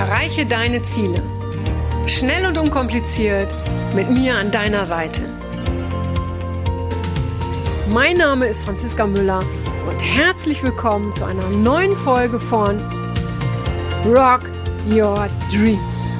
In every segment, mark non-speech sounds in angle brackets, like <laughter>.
Erreiche deine Ziele. Schnell und unkompliziert mit mir an deiner Seite. Mein Name ist Franziska Müller und herzlich willkommen zu einer neuen Folge von Rock Your Dreams.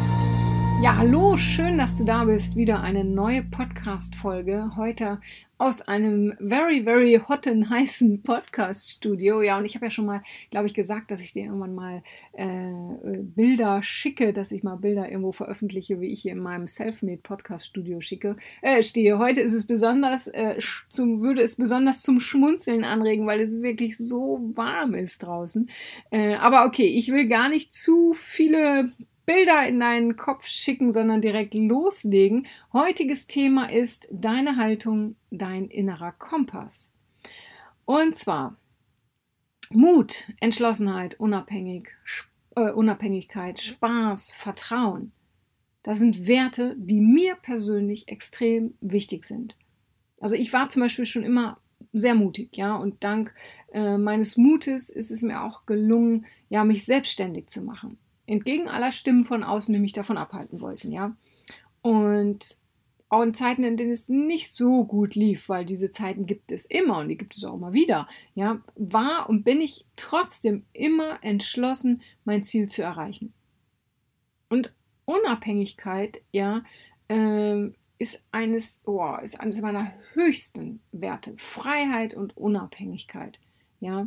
Ja, hallo, schön, dass du da bist. Wieder eine neue Podcast-Folge. Heute aus einem very, very hotten, heißen <laughs> Podcast-Studio. Ja, und ich habe ja schon mal, glaube ich, gesagt, dass ich dir irgendwann mal äh, Bilder schicke, dass ich mal Bilder irgendwo veröffentliche, wie ich hier in meinem Selfmade-Podcast-Studio schicke. Äh, stehe. Heute ist es besonders, äh, zum, würde es besonders zum Schmunzeln anregen, weil es wirklich so warm ist draußen. Äh, aber okay, ich will gar nicht zu viele Bilder in deinen Kopf schicken, sondern direkt loslegen. Heutiges Thema ist deine Haltung, dein innerer Kompass. Und zwar Mut, Entschlossenheit, Unabhängig, äh, Unabhängigkeit, Spaß, Vertrauen. Das sind Werte, die mir persönlich extrem wichtig sind. Also ich war zum Beispiel schon immer sehr mutig, ja, und dank äh, meines Mutes ist es mir auch gelungen, ja, mich selbstständig zu machen entgegen aller Stimmen von außen, die mich davon abhalten wollten, ja. Und auch in Zeiten, in denen es nicht so gut lief, weil diese Zeiten gibt es immer und die gibt es auch immer wieder, ja, war und bin ich trotzdem immer entschlossen, mein Ziel zu erreichen. Und Unabhängigkeit, ja, äh, ist eines, oh, ist eines meiner höchsten Werte. Freiheit und Unabhängigkeit, ja.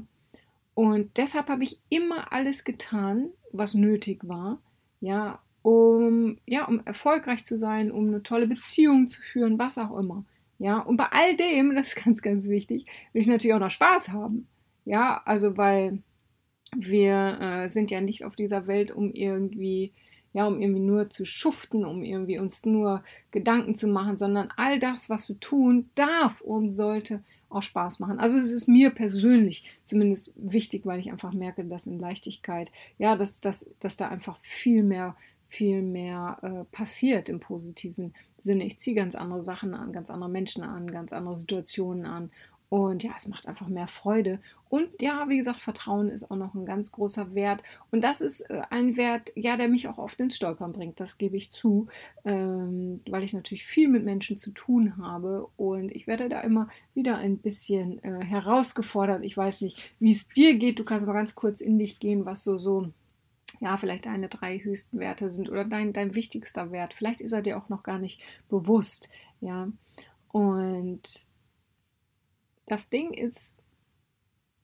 Und deshalb habe ich immer alles getan, was nötig war, ja, um, ja, um erfolgreich zu sein, um eine tolle Beziehung zu führen, was auch immer. Ja, und bei all dem, das ist ganz, ganz wichtig, will ich natürlich auch noch Spaß haben. Ja, also weil wir äh, sind ja nicht auf dieser Welt, um irgendwie, ja, um irgendwie nur zu schuften, um irgendwie uns nur Gedanken zu machen, sondern all das, was wir tun, darf und sollte auch Spaß machen. Also es ist mir persönlich zumindest wichtig, weil ich einfach merke, dass in Leichtigkeit, ja, dass, dass, dass da einfach viel mehr viel mehr äh, passiert im positiven Sinne. Ich ziehe ganz andere Sachen an, ganz andere Menschen an, ganz andere Situationen an und ja, es macht einfach mehr Freude. Und ja, wie gesagt, Vertrauen ist auch noch ein ganz großer Wert. Und das ist äh, ein Wert, ja, der mich auch oft ins Stolpern bringt. Das gebe ich zu, ähm, weil ich natürlich viel mit Menschen zu tun habe. Und ich werde da immer wieder ein bisschen äh, herausgefordert. Ich weiß nicht, wie es dir geht. Du kannst mal ganz kurz in dich gehen, was so, so, ja, vielleicht deine drei höchsten Werte sind oder dein, dein wichtigster Wert. Vielleicht ist er dir auch noch gar nicht bewusst. Ja. Und das Ding ist,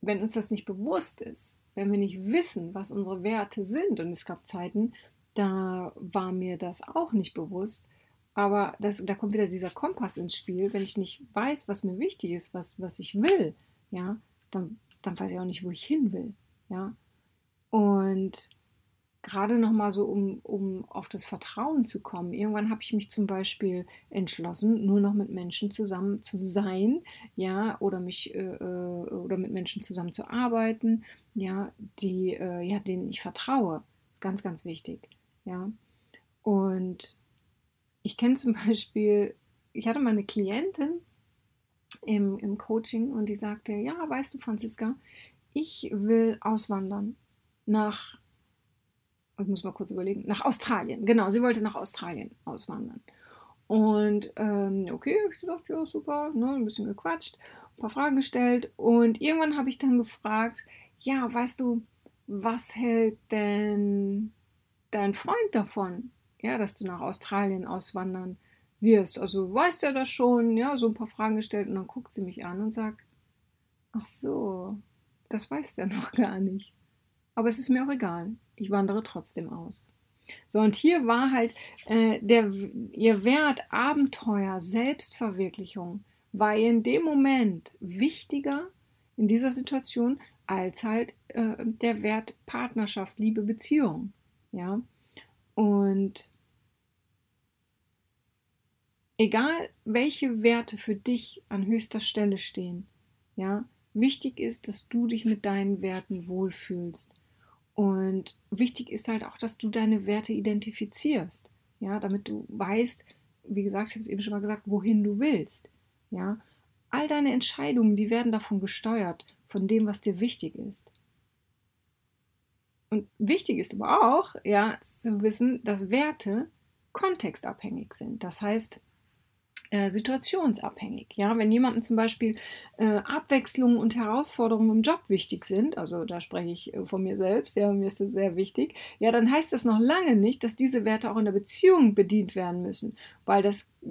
wenn uns das nicht bewusst ist, wenn wir nicht wissen, was unsere Werte sind, und es gab Zeiten, da war mir das auch nicht bewusst, aber das, da kommt wieder dieser Kompass ins Spiel. Wenn ich nicht weiß, was mir wichtig ist, was, was ich will, ja, dann, dann weiß ich auch nicht, wo ich hin will, ja. Und gerade nochmal so, um, um auf das Vertrauen zu kommen. Irgendwann habe ich mich zum Beispiel entschlossen, nur noch mit Menschen zusammen zu sein, ja, oder mich äh, äh, oder mit Menschen zusammen zu arbeiten, ja, die, äh, ja, denen ich vertraue. Ist ganz, ganz wichtig, ja. Und ich kenne zum <laughs> Beispiel, ich hatte mal eine Klientin im, im Coaching und die sagte, ja, weißt du, Franziska, ich will auswandern nach ich muss mal kurz überlegen, nach Australien. Genau, sie wollte nach Australien auswandern. Und ähm, okay, habe ich gesagt, ja, super, ne, ein bisschen gequatscht, ein paar Fragen gestellt. Und irgendwann habe ich dann gefragt, ja, weißt du, was hält denn dein Freund davon, ja, dass du nach Australien auswandern wirst? Also weißt du das schon? Ja, so ein paar Fragen gestellt und dann guckt sie mich an und sagt, ach so, das weiß der <laughs> noch gar nicht. Aber es ist mir auch egal ich wandere trotzdem aus. So, und hier war halt äh, der, ihr Wert Abenteuer, Selbstverwirklichung, war in dem Moment wichtiger in dieser Situation als halt äh, der Wert Partnerschaft, Liebe, Beziehung. Ja, und egal welche Werte für dich an höchster Stelle stehen, ja, wichtig ist, dass du dich mit deinen Werten wohlfühlst und wichtig ist halt auch, dass du deine Werte identifizierst, ja, damit du weißt, wie gesagt, ich habe es eben schon mal gesagt, wohin du willst, ja. All deine Entscheidungen, die werden davon gesteuert, von dem, was dir wichtig ist. Und wichtig ist aber auch, ja, zu wissen, dass Werte kontextabhängig sind. Das heißt, äh, situationsabhängig. Ja, wenn jemandem zum Beispiel äh, Abwechslung und Herausforderungen im Job wichtig sind, also da spreche ich äh, von mir selbst, ja, mir ist das sehr wichtig, ja, dann heißt das noch lange nicht, dass diese Werte auch in der Beziehung bedient werden müssen, weil das äh,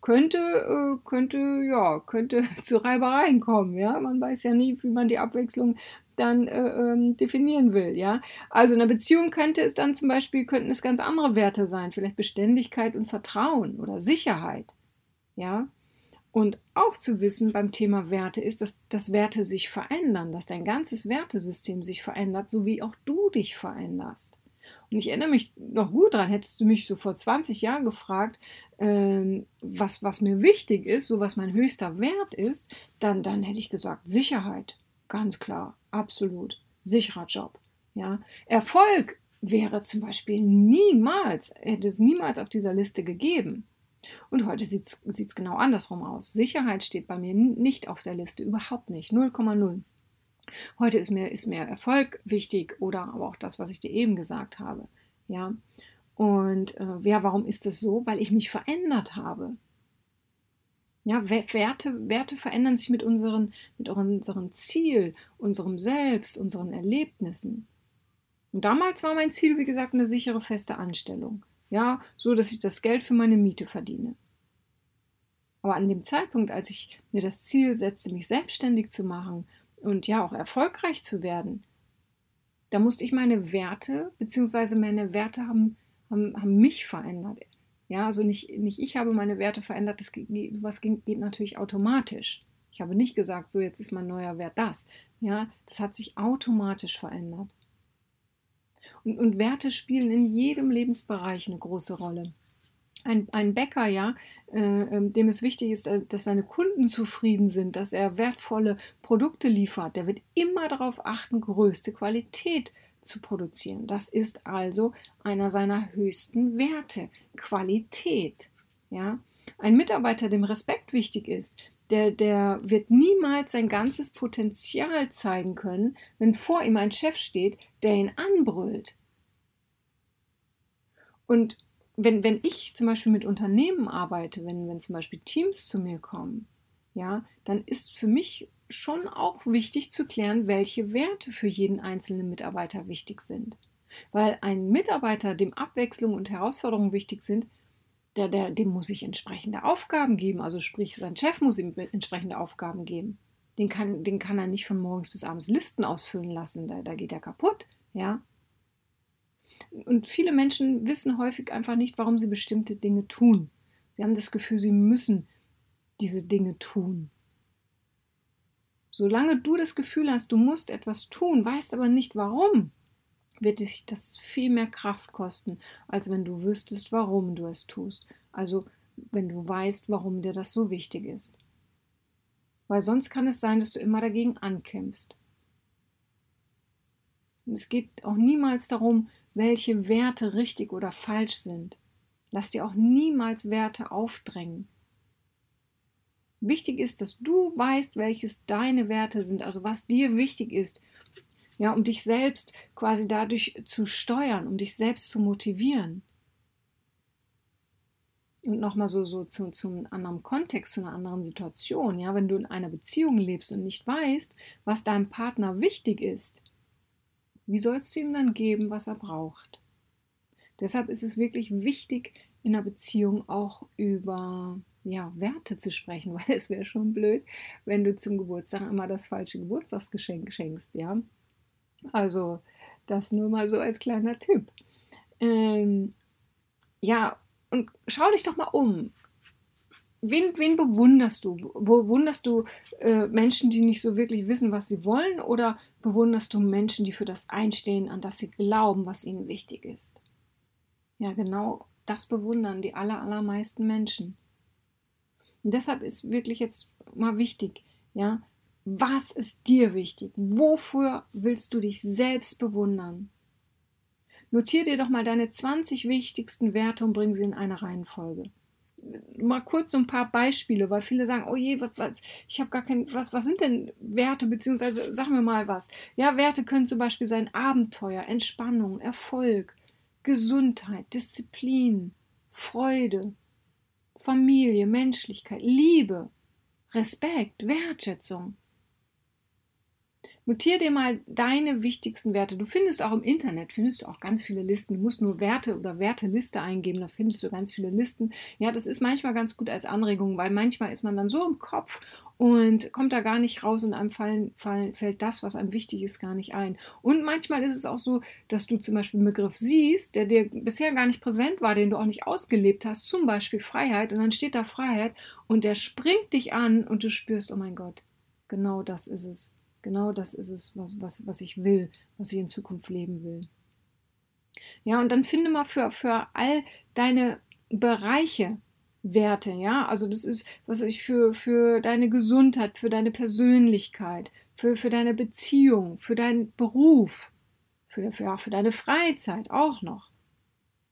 könnte, äh, könnte, ja, könnte <laughs> zu Reibereien kommen, ja. Man weiß ja nie, wie man die Abwechslung dann äh, ähm, definieren will, ja. Also in einer Beziehung könnte es dann zum Beispiel, könnten es ganz andere Werte sein, vielleicht Beständigkeit und Vertrauen oder Sicherheit ja. Und auch zu wissen beim Thema Werte ist, dass, dass Werte sich verändern, dass dein ganzes Wertesystem sich verändert, so wie auch du dich veränderst. Und ich erinnere mich noch gut daran, hättest du mich so vor 20 Jahren gefragt, ähm, was, was mir wichtig ist, so was mein höchster Wert ist, dann, dann hätte ich gesagt, Sicherheit. Ganz klar, absolut. Sicherer Job. Ja. Erfolg wäre zum Beispiel niemals, hätte es niemals auf dieser Liste gegeben. Und heute sieht es genau andersrum aus. Sicherheit steht bei mir nicht auf der Liste, überhaupt nicht. 0,0. Heute ist mir, ist mir Erfolg wichtig oder aber auch das, was ich dir eben gesagt habe. Ja. Und äh, ja, warum ist das so? Weil ich mich verändert habe. Ja, Werte, Werte verändern sich mit unseren, mit unserem Ziel, unserem Selbst, unseren Erlebnissen. Und damals war mein Ziel, wie gesagt, eine sichere, feste Anstellung. Ja, so dass ich das Geld für meine Miete verdiene. Aber an dem Zeitpunkt, als ich mir das Ziel setzte, mich selbstständig zu machen und ja auch erfolgreich zu werden, da musste ich meine Werte, beziehungsweise meine Werte haben, haben, haben mich verändert. Ja, also nicht, nicht ich habe meine Werte verändert, das, sowas geht, geht natürlich automatisch. Ich habe nicht gesagt, so jetzt ist mein neuer Wert das. Ja, das hat sich automatisch verändert. Und, und Werte spielen in jedem Lebensbereich eine große Rolle. Ein, ein Bäcker, ja, äh, ähm, dem es wichtig ist, äh, dass seine Kunden zufrieden sind, dass er wertvolle Produkte liefert, der wird immer darauf achten, größte Qualität zu produzieren. Das ist also einer seiner höchsten Werte, Qualität. Ja, ein Mitarbeiter, dem Respekt wichtig ist, der, der wird niemals sein ganzes Potenzial zeigen können, wenn vor ihm ein Chef steht, der ihn anbrüllt. Und wenn, wenn ich zum Beispiel mit Unternehmen arbeite, wenn, wenn zum Beispiel Teams zu mir kommen, ja, dann ist für mich schon auch wichtig zu klären, welche Werte für jeden einzelnen Mitarbeiter wichtig sind. Weil ein Mitarbeiter, dem Abwechslung und Herausforderungen wichtig sind, der, der, dem muss ich entsprechende Aufgaben geben. Also sprich, sein Chef muss ihm entsprechende Aufgaben geben. Den kann, den kann er nicht von morgens bis abends Listen ausfüllen lassen. Da, da geht er kaputt. Ja. Und viele Menschen wissen häufig einfach nicht, warum sie bestimmte Dinge tun. Sie haben das Gefühl, sie müssen diese Dinge tun. Solange du das Gefühl hast, du musst etwas tun, weißt aber nicht warum, wird dich das viel mehr Kraft kosten, als wenn du wüsstest, warum du es tust. Also wenn du weißt, warum dir das so wichtig ist. Weil sonst kann es sein, dass du immer dagegen ankämpfst. Und es geht auch niemals darum, welche Werte richtig oder falsch sind. Lass dir auch niemals Werte aufdrängen. Wichtig ist, dass du weißt, welches deine Werte sind, also was dir wichtig ist ja, um dich selbst quasi dadurch zu steuern, um dich selbst zu motivieren. Und nochmal so, so zu, zu einem anderen Kontext, zu einer anderen Situation, ja, wenn du in einer Beziehung lebst und nicht weißt, was deinem Partner wichtig ist, wie sollst du ihm dann geben, was er braucht? Deshalb ist es wirklich wichtig, in einer Beziehung auch über ja, Werte zu sprechen, <laughs> weil es wäre schon blöd, wenn du zum Geburtstag immer das falsche Geburtstagsgeschenk schenkst, ja. Also das nur mal so als kleiner Tipp. Ähm, ja, und schau dich doch mal um. Wen, wen bewunderst du? Bewunderst du äh, Menschen, die nicht so wirklich wissen, was sie wollen? Oder bewunderst du Menschen, die für das einstehen, an das sie glauben, was ihnen wichtig ist? Ja, genau das bewundern die aller, allermeisten Menschen. Und deshalb ist wirklich jetzt mal wichtig, ja, was ist dir wichtig? Wofür willst du dich selbst bewundern? Notier dir doch mal deine 20 wichtigsten Werte und bring sie in eine Reihenfolge. mal kurz so ein paar Beispiele, weil viele sagen, oh je, was, was, ich habe gar kein, was, was sind denn Werte, beziehungsweise sagen wir mal was. Ja, Werte können zum Beispiel sein Abenteuer, Entspannung, Erfolg, Gesundheit, Disziplin, Freude, Familie, Menschlichkeit, Liebe, Respekt, Wertschätzung. Notier dir mal deine wichtigsten Werte. Du findest auch im Internet, findest du auch ganz viele Listen. Du musst nur Werte oder Werteliste eingeben, da findest du ganz viele Listen. Ja, das ist manchmal ganz gut als Anregung, weil manchmal ist man dann so im Kopf und kommt da gar nicht raus und einem fallen, fallen, fällt das, was einem wichtig ist, gar nicht ein. Und manchmal ist es auch so, dass du zum Beispiel einen Begriff siehst, der dir bisher gar nicht präsent war, den du auch nicht ausgelebt hast, zum Beispiel Freiheit, und dann steht da Freiheit und der springt dich an und du spürst, oh mein Gott, genau das ist es. Genau das ist es, was, was, was ich will, was ich in Zukunft leben will. Ja, und dann finde mal für, für all deine Bereiche Werte, ja. Also das ist, was ich für, für deine Gesundheit, für deine Persönlichkeit, für, für deine Beziehung, für deinen Beruf, für, für, für deine Freizeit auch noch.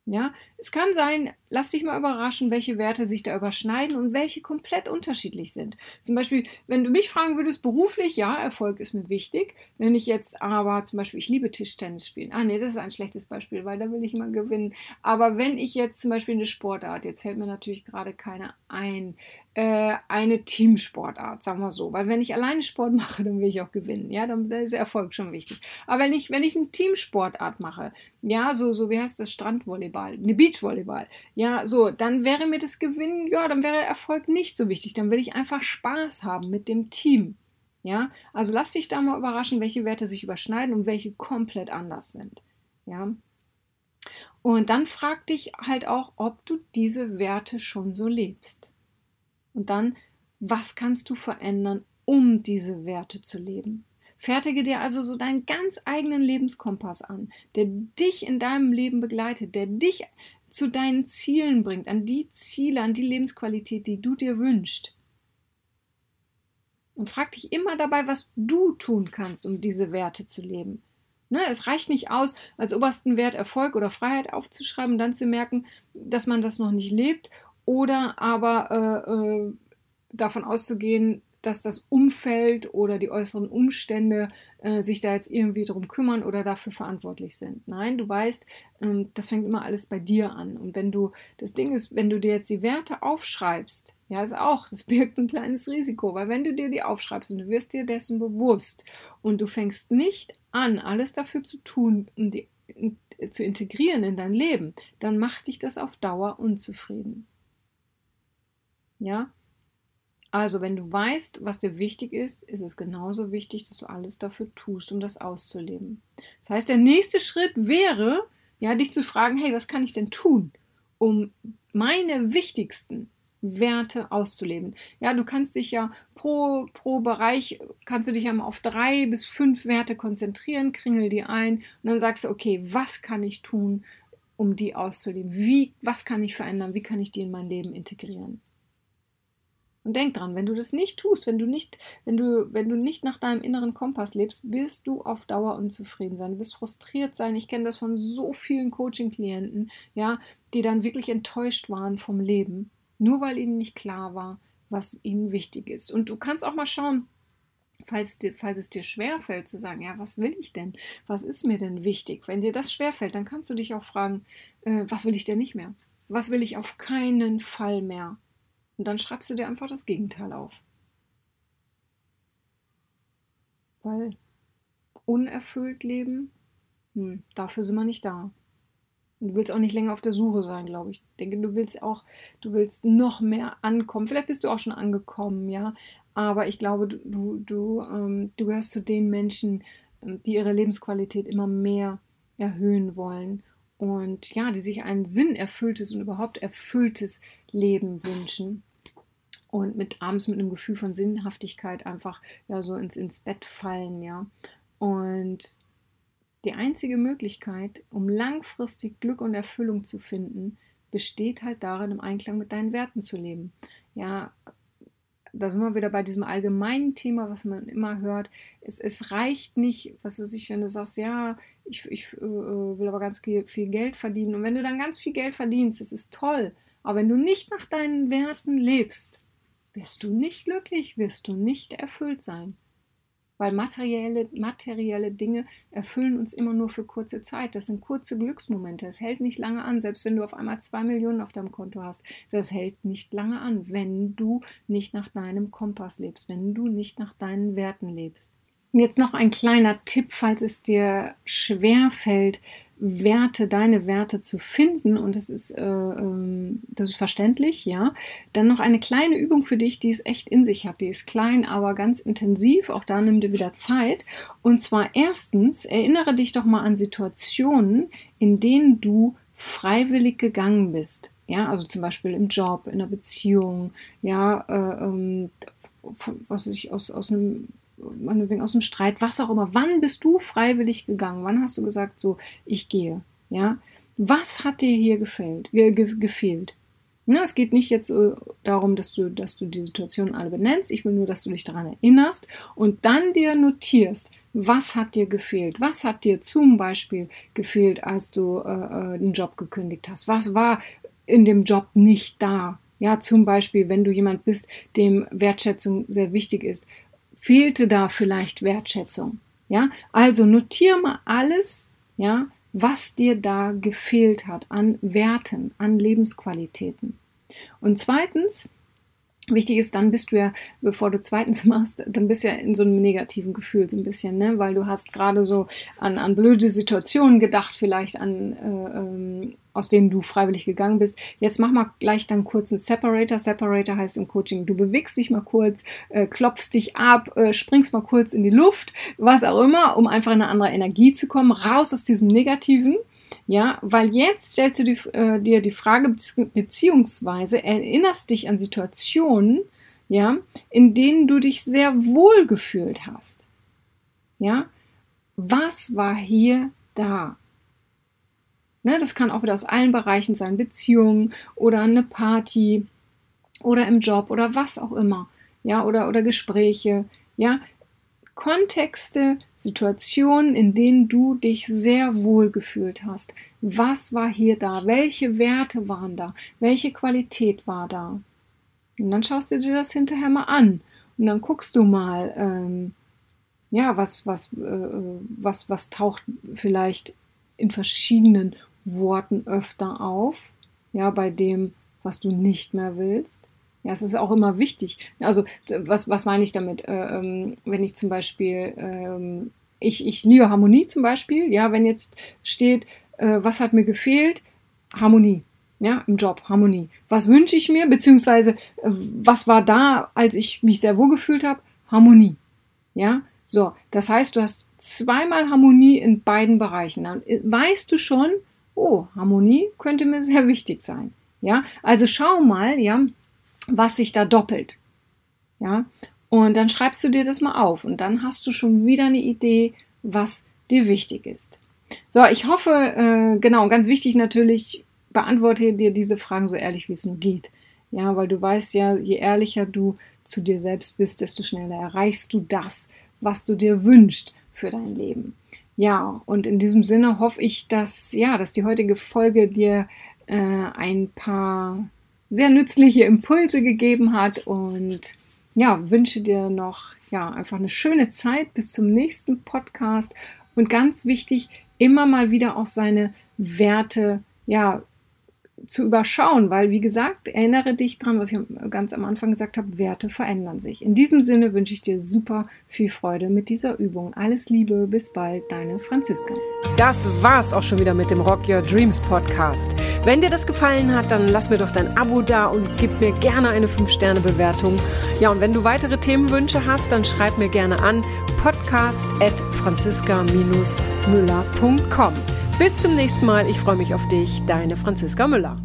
Ja, es kann sein, lass dich mal überraschen, welche Werte sich da überschneiden und welche komplett unterschiedlich sind. Zum Beispiel, wenn du mich fragen würdest, beruflich, ja, Erfolg ist mir wichtig. Wenn ich jetzt aber zum Beispiel, ich liebe Tischtennis spielen. Ah, nee, das ist ein schlechtes Beispiel, weil da will ich immer gewinnen. Aber wenn ich jetzt zum Beispiel eine Sportart, jetzt fällt mir natürlich gerade keine ein, äh, eine Teamsportart, sagen wir so. Weil wenn ich alleine Sport mache, dann will ich auch gewinnen. Ja, dann, dann ist der Erfolg schon wichtig. Aber wenn ich, wenn ich eine Teamsportart mache, ja, so, so wie heißt das, Strandvolleyball, eine Beachvolleyball, ja, so, dann wäre mir das Gewinnen, ja, dann wäre Erfolg nicht so wichtig. Dann will ich einfach Spaß haben mit dem Team. Ja, also lass dich da mal überraschen, welche Werte sich überschneiden und welche komplett anders sind. Ja. Und dann frag dich halt auch, ob du diese Werte schon so lebst. Und dann, was kannst du verändern, um diese Werte zu leben? Fertige dir also so deinen ganz eigenen Lebenskompass an, der dich in deinem Leben begleitet, der dich zu deinen Zielen bringt, an die Ziele, an die Lebensqualität, die du dir wünschst. Und frag dich immer dabei, was du tun kannst, um diese Werte zu leben. Ne, es reicht nicht aus, als obersten Wert Erfolg oder Freiheit aufzuschreiben und dann zu merken, dass man das noch nicht lebt oder aber äh, äh, davon auszugehen, dass das Umfeld oder die äußeren Umstände äh, sich da jetzt irgendwie drum kümmern oder dafür verantwortlich sind. Nein, du weißt, ähm, das fängt immer alles bei dir an. Und wenn du, das Ding ist, wenn du dir jetzt die Werte aufschreibst, ja, ist auch, das <laughs> birgt ein kleines Risiko, weil wenn du dir die aufschreibst und du wirst dir dessen bewusst und du fängst nicht an, alles dafür zu tun, um die in, zu integrieren in dein Leben, dann macht dich das auf Dauer unzufrieden. Ja? Also, wenn du weißt, was dir wichtig ist, ist es genauso wichtig, dass du alles dafür tust, um das auszuleben. Das heißt, der nächste Schritt wäre, ja, dich zu fragen, hey, was kann ich denn tun, um meine wichtigsten Werte auszuleben. Ja, du kannst dich ja pro, pro Bereich, kannst du dich ja auf drei bis fünf Werte konzentrieren, kringel die ein und dann sagst du, okay, was kann ich tun, um die auszuleben? Wie, was kann ich verändern? Wie kann ich die in mein Leben integrieren? Und denk dran, wenn du das nicht tust, wenn du nicht, wenn du, wenn du nicht nach deinem inneren Kompass lebst, wirst du auf Dauer unzufrieden sein. Du wirst frustriert sein. Ich kenne das von so vielen Coaching-Klienten, ja, die dann wirklich enttäuscht waren vom Leben, nur weil ihnen nicht klar war, was ihnen wichtig ist. Und du kannst auch mal schauen, falls, dir, falls es dir schwerfällt zu sagen, ja, was will ich denn? Was ist mir denn wichtig? Wenn dir das schwerfällt, dann kannst du dich auch fragen, äh, was will ich denn nicht mehr? Was will ich auf keinen Fall mehr? Und dann schreibst du dir einfach das Gegenteil auf. Weil unerfüllt leben, hm, dafür sind wir nicht da. Und du willst auch nicht länger auf der Suche sein, glaube ich. Ich denke, du willst auch, du willst noch mehr ankommen. Vielleicht bist du auch schon angekommen, ja. Aber ich glaube, du, du, ähm, du gehörst zu den Menschen, ähm, die ihre Lebensqualität immer mehr erhöhen wollen und ja, die sich ein sinnerfülltes und überhaupt erfülltes Leben wünschen und mit abends mit einem Gefühl von Sinnhaftigkeit einfach ja so ins, ins Bett fallen, ja. Und die einzige Möglichkeit, um langfristig Glück und Erfüllung zu finden, besteht halt darin, im Einklang mit deinen Werten zu leben. Ja, da sind wir wieder bei diesem allgemeinen Thema, was man immer hört. Es, es reicht nicht, was weiß ich, wenn du sagst, ja, ich, ich äh, will aber ganz viel Geld verdienen. Und wenn du dann ganz viel Geld verdienst, das ist toll. Aber wenn du nicht nach deinen Werten lebst, wirst du nicht glücklich, wirst du nicht erfüllt sein. Weil materielle, materielle Dinge erfüllen uns immer nur für kurze Zeit. Das sind kurze Glücksmomente. Es hält nicht lange an, selbst wenn du auf einmal zwei Millionen auf deinem Konto hast. Das hält nicht lange an, wenn du nicht nach deinem Kompass lebst, wenn du nicht nach deinen Werten lebst. Und jetzt noch ein kleiner Tipp, falls es dir schwer fällt, Werte, deine Werte zu finden und das ist, äh, ähm, das ist verständlich, ja. Dann noch eine kleine Übung für dich, die es echt in sich hat. Die ist klein, aber ganz intensiv. Auch da nimm dir wieder Zeit. Und zwar erstens, erinnere dich doch mal an Situationen, in denen du freiwillig gegangen bist. Ja, also zum Beispiel im Job, in einer Beziehung, ja, äh, ähm, was ich aus, aus einem meinetwegen aus dem Streit, was auch immer. Wann bist du freiwillig gegangen? Wann hast du gesagt, so, ich gehe? Ja? Was hat dir hier gefällt, ge ge gefehlt? Ja, es geht nicht jetzt äh, darum, dass du, dass du die Situation alle benennst. Ich will nur, dass du dich daran erinnerst und dann dir notierst, was hat dir gefehlt? Was hat dir zum Beispiel gefehlt, als du äh, äh den Job gekündigt hast? Was war in dem Job nicht da? Ja, zum Beispiel, wenn du jemand bist, dem Wertschätzung sehr wichtig ist, fehlte da vielleicht Wertschätzung? Ja, also notiere mal alles, ja, was dir da gefehlt hat an Werten, an Lebensqualitäten. Und zweitens, Wichtig ist, dann bist du ja, bevor du zweitens <laughs> machst, dann bist du ja in so einem negativen Gefühl so ein bisschen, ne? Weil du hast gerade so an, an blöde Situationen gedacht, vielleicht an, äh, ähm, aus denen du freiwillig gegangen bist. Jetzt mach mal gleich dann kurz einen Separator. Separator heißt im Coaching, du bewegst dich mal kurz, äh, klopfst dich ab, äh, springst mal kurz in die Luft, was auch immer, um einfach in eine andere Energie zu kommen, raus aus diesem Negativen ja, weil jetzt stellst du die, äh, dir die Frage, beziehungsweise erinnerst dich an Situationen, ja, in denen du dich sehr wohl gefühlt hast. Ja, was war hier da? Ne, das kann auch wieder aus allen Bereichen sein, Beziehungen oder eine Party oder im Job oder was auch immer. Ja, oder, oder Gespräche. Ja, Kontexte, Situationen, in denen du dich sehr wohl gefühlt hast. Was war hier da? Welche Werte waren da? Welche Qualität war da? Und dann schaust du dir das hinterher mal an. Und dann guckst du mal, ähm, ja, was, was, äh, was, was taucht vielleicht in verschiedenen Worten öfter auf, ja, bei dem, was du nicht mehr willst. Ja, es ist auch immer wichtig. Also, was, was meine ich damit? Äh, ähm, wenn ich zum Beispiel, ähm, ich, ich liebe Harmonie zum Beispiel, ja, wenn jetzt steht, äh, was hat mir gefehlt? Harmonie. Ja, im Job, Harmonie. Was wünsche ich mir? Beziehungsweise, äh, was war da, als ich mich sehr wohl gefühlt habe? Harmonie. Ja, so. Das heißt, du hast zweimal Harmonie in beiden Bereichen. Dann äh, weißt du schon, oh, Harmonie könnte mir sehr wichtig sein. Ja, also schau mal, ja, was sich da doppelt. Ja, und dann schreibst du dir das mal auf und dann hast du schon wieder eine Idee, was dir wichtig ist. So, ich hoffe, äh, genau, ganz wichtig natürlich, beantworte dir diese Fragen so ehrlich, wie es nur geht. Ja, weil du weißt ja, je ehrlicher du zu dir selbst bist, desto schneller erreichst du das, was du dir wünschst für dein Leben. Ja, und in diesem Sinne hoffe ich, dass, ja, dass die heutige Folge dir äh, ein paar sehr nützliche Impulse gegeben hat und ja, wünsche dir noch ja, einfach eine schöne Zeit bis zum nächsten Podcast. Und ganz wichtig, immer mal wieder auch seine Werte ja zu überschauen, weil wie gesagt, erinnere dich dran, was ich ganz am Anfang gesagt habe, Werte verändern sich. In diesem Sinne wünsche ich dir super viel Freude mit dieser Übung. Alles Liebe, bis bald, deine Franziska. Das war's auch schon wieder mit dem Rock Your Dreams Podcast. Wenn dir das gefallen hat, dann lass mir doch dein Abo da und gib mir gerne eine 5-Sterne-Bewertung. Ja, und wenn du weitere Themenwünsche hast, dann schreib mir gerne an podcast at franziska-müller.com. Bis zum nächsten Mal. Ich freue mich auf dich. Deine Franziska Müller.